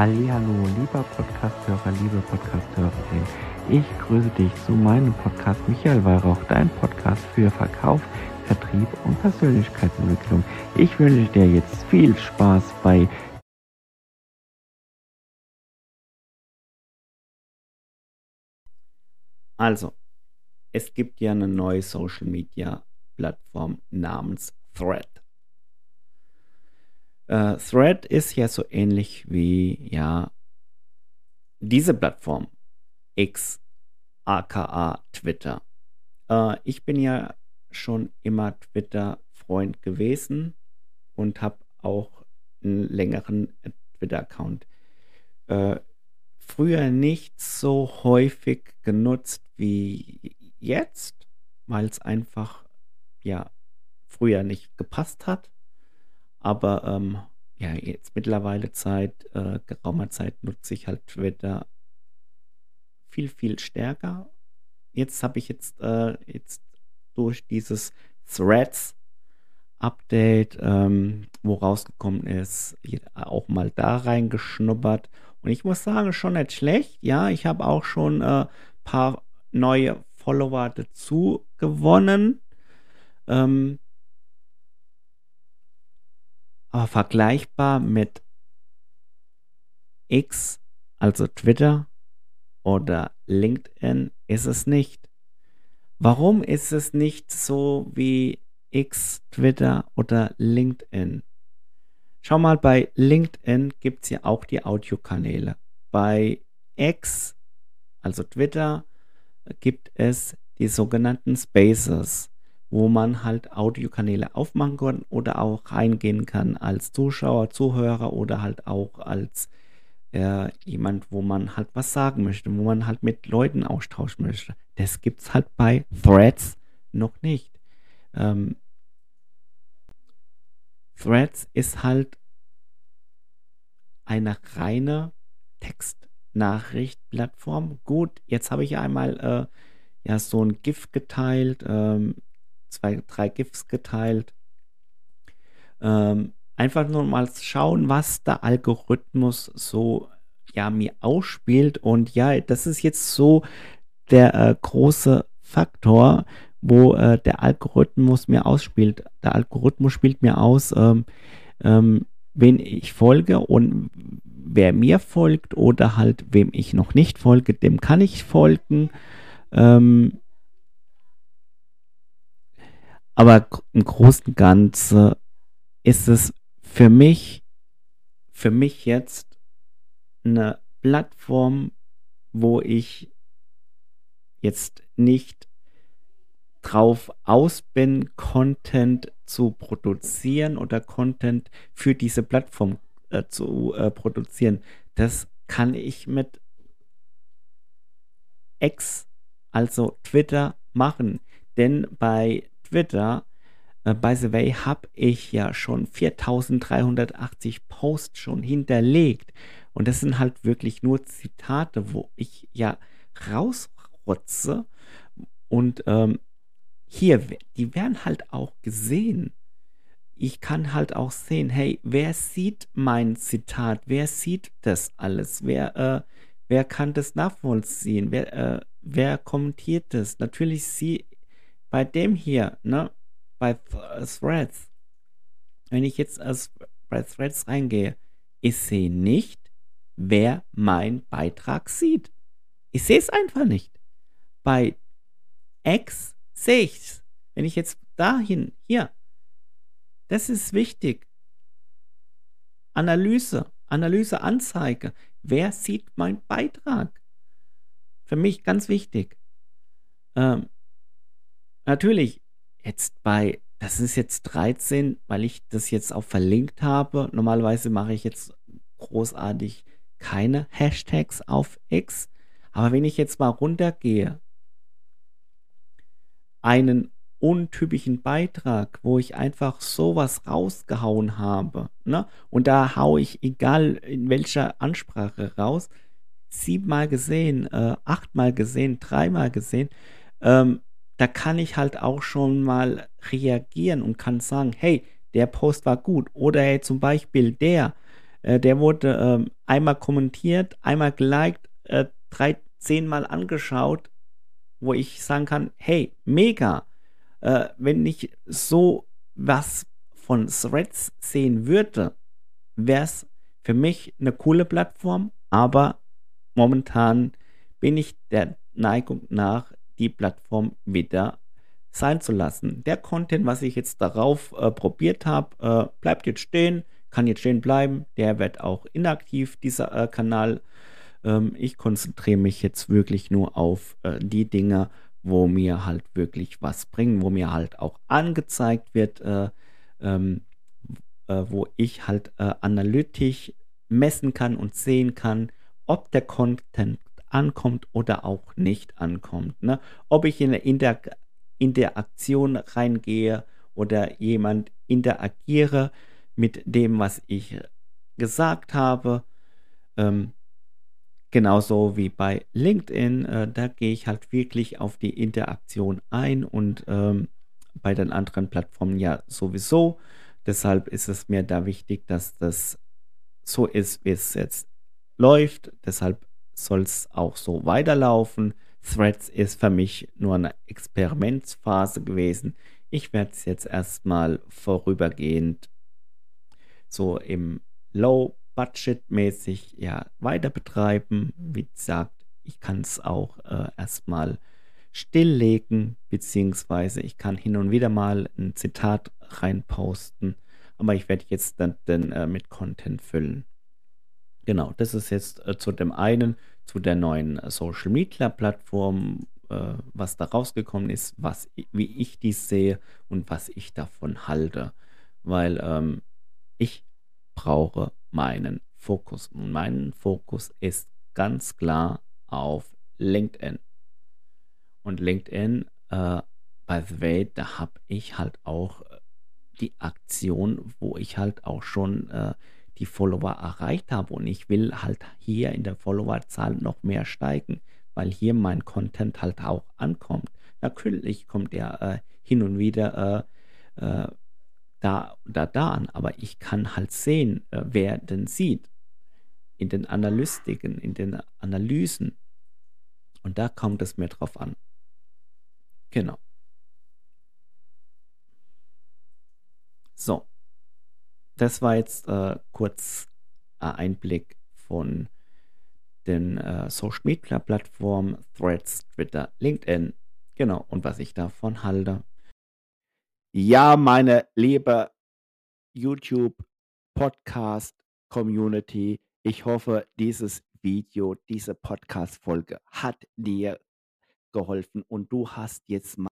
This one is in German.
Hallo, lieber Podcasthörer, liebe Podcasthörerin. Ich grüße dich zu meinem Podcast Michael Weihrauch, dein Podcast für Verkauf, Vertrieb und Persönlichkeitsentwicklung. Ich wünsche dir jetzt viel Spaß bei Also, es gibt ja eine neue Social Media Plattform namens Thread. Äh, Thread ist ja so ähnlich wie ja diese Plattform X, aka Twitter. Äh, ich bin ja schon immer Twitter-Freund gewesen und habe auch einen längeren Twitter-Account. Äh, früher nicht so häufig genutzt wie jetzt, weil es einfach ja früher nicht gepasst hat. Aber ähm, ja, jetzt mittlerweile Zeit, äh, geraumer Zeit nutze ich halt Twitter viel, viel stärker. Jetzt habe ich jetzt, äh, jetzt durch dieses Threads Update, ähm, wo rausgekommen ist, auch mal da reingeschnuppert. Und ich muss sagen, schon nicht schlecht. Ja, ich habe auch schon ein äh, paar neue Follower dazu gewonnen. Ähm, aber vergleichbar mit X, also Twitter oder LinkedIn, ist es nicht. Warum ist es nicht so wie X, Twitter oder LinkedIn? Schau mal, bei LinkedIn gibt es ja auch die Audiokanäle. Bei X, also Twitter, gibt es die sogenannten Spaces wo man halt Audiokanäle aufmachen kann oder auch reingehen kann als Zuschauer, Zuhörer oder halt auch als äh, jemand, wo man halt was sagen möchte, wo man halt mit Leuten austauschen möchte. Das gibt es halt bei Threads noch nicht. Ähm, Threads ist halt eine reine Textnachricht-Plattform. Gut, jetzt habe ich einmal äh, ja so ein GIF geteilt. Ähm, zwei, drei GIFs geteilt. Ähm, einfach nur mal schauen, was der Algorithmus so ja mir ausspielt. Und ja, das ist jetzt so der äh, große Faktor, wo äh, der Algorithmus mir ausspielt. Der Algorithmus spielt mir aus, ähm, ähm, wen ich folge und wer mir folgt oder halt wem ich noch nicht folge, dem kann ich folgen. Ähm, aber im Großen und Ganzen ist es für mich, für mich jetzt eine Plattform, wo ich jetzt nicht drauf aus bin, Content zu produzieren oder Content für diese Plattform äh, zu äh, produzieren. Das kann ich mit X, also Twitter, machen. Denn bei Twitter, äh, by the way, habe ich ja schon 4380 Posts schon hinterlegt. Und das sind halt wirklich nur Zitate, wo ich ja rausrotze. Und ähm, hier, die werden halt auch gesehen. Ich kann halt auch sehen, hey, wer sieht mein Zitat? Wer sieht das alles? Wer, äh, wer kann das nachvollziehen? Wer, äh, wer kommentiert das? Natürlich sie, bei dem hier, ne, bei Threads, wenn ich jetzt als bei Threads reingehe, ich sehe nicht, wer mein Beitrag sieht. Ich sehe es einfach nicht. Bei X sehe ich es. Wenn ich jetzt dahin, hier, das ist wichtig. Analyse, Analyse, Anzeige. Wer sieht meinen Beitrag? Für mich ganz wichtig. Ähm, Natürlich, jetzt bei, das ist jetzt 13, weil ich das jetzt auch verlinkt habe. Normalerweise mache ich jetzt großartig keine Hashtags auf X. Aber wenn ich jetzt mal runtergehe, einen untypischen Beitrag, wo ich einfach sowas rausgehauen habe, ne? Und da haue ich, egal in welcher Ansprache raus, siebenmal gesehen, äh, achtmal gesehen, dreimal gesehen, ähm, da kann ich halt auch schon mal reagieren und kann sagen, hey, der Post war gut. Oder hey, zum Beispiel der, Äh, der wurde ähm, einmal kommentiert, einmal geliked, äh, drei, zehnmal angeschaut, wo ich sagen kann, hey, mega. Äh, wenn ich so was von Threads sehen würde, wäre es für mich eine coole Plattform, aber momentan bin ich der Neigung nach, die Plattform wieder sein zu lassen. Der Content, was ich jetzt darauf äh, probiert habe, äh, bleibt jetzt stehen, kann jetzt stehen bleiben. Der wird auch inaktiv, dieser äh, Kanal. Ähm, ich konzentriere mich jetzt wirklich nur auf äh, die Dinge, wo mir halt wirklich was bringen, wo mir halt auch angezeigt wird, äh, ähm, äh, wo ich halt analytisch messen kann und sehen kann, ob der Content ankommt oder auch nicht ankommt. Ne? Ob ich in eine Inter Interaktion reingehe oder jemand interagiere mit dem, was ich gesagt habe. Ähm, genauso wie bei LinkedIn, äh, da gehe ich halt wirklich auf die Interaktion ein und ähm, bei den anderen Plattformen ja sowieso. Deshalb ist es mir da wichtig, dass das so ist, wie es jetzt läuft. Deshalb soll es auch so weiterlaufen. Threads ist für mich nur eine Experimentsphase gewesen. Ich werde es jetzt erstmal vorübergehend so im Low-Budget-mäßig ja weiter betreiben. Wie gesagt, ich kann es auch äh, erstmal stilllegen, beziehungsweise ich kann hin und wieder mal ein Zitat reinposten, aber ich werde jetzt dann, dann äh, mit Content füllen. Genau, das ist jetzt äh, zu dem einen, zu der neuen äh, Social Media Plattform, äh, was da rausgekommen ist, was, wie ich dies sehe und was ich davon halte. Weil ähm, ich brauche meinen Fokus. Und mein Fokus ist ganz klar auf LinkedIn. Und LinkedIn, äh, by the way, da habe ich halt auch äh, die Aktion, wo ich halt auch schon äh, die Follower erreicht habe und ich will halt hier in der Followerzahl noch mehr steigen, weil hier mein Content halt auch ankommt. Natürlich kommt er äh, hin und wieder äh, äh, da oder da an, aber ich kann halt sehen, äh, wer denn sieht in den Analystiken, in den Analysen. Und da kommt es mir drauf an. Genau. So das war jetzt äh, kurz ein Einblick von den äh, Social Media Plattformen Threads, Twitter, LinkedIn. Genau, und was ich davon halte. Ja, meine liebe YouTube Podcast Community, ich hoffe, dieses Video, diese Podcast Folge hat dir geholfen und du hast jetzt mal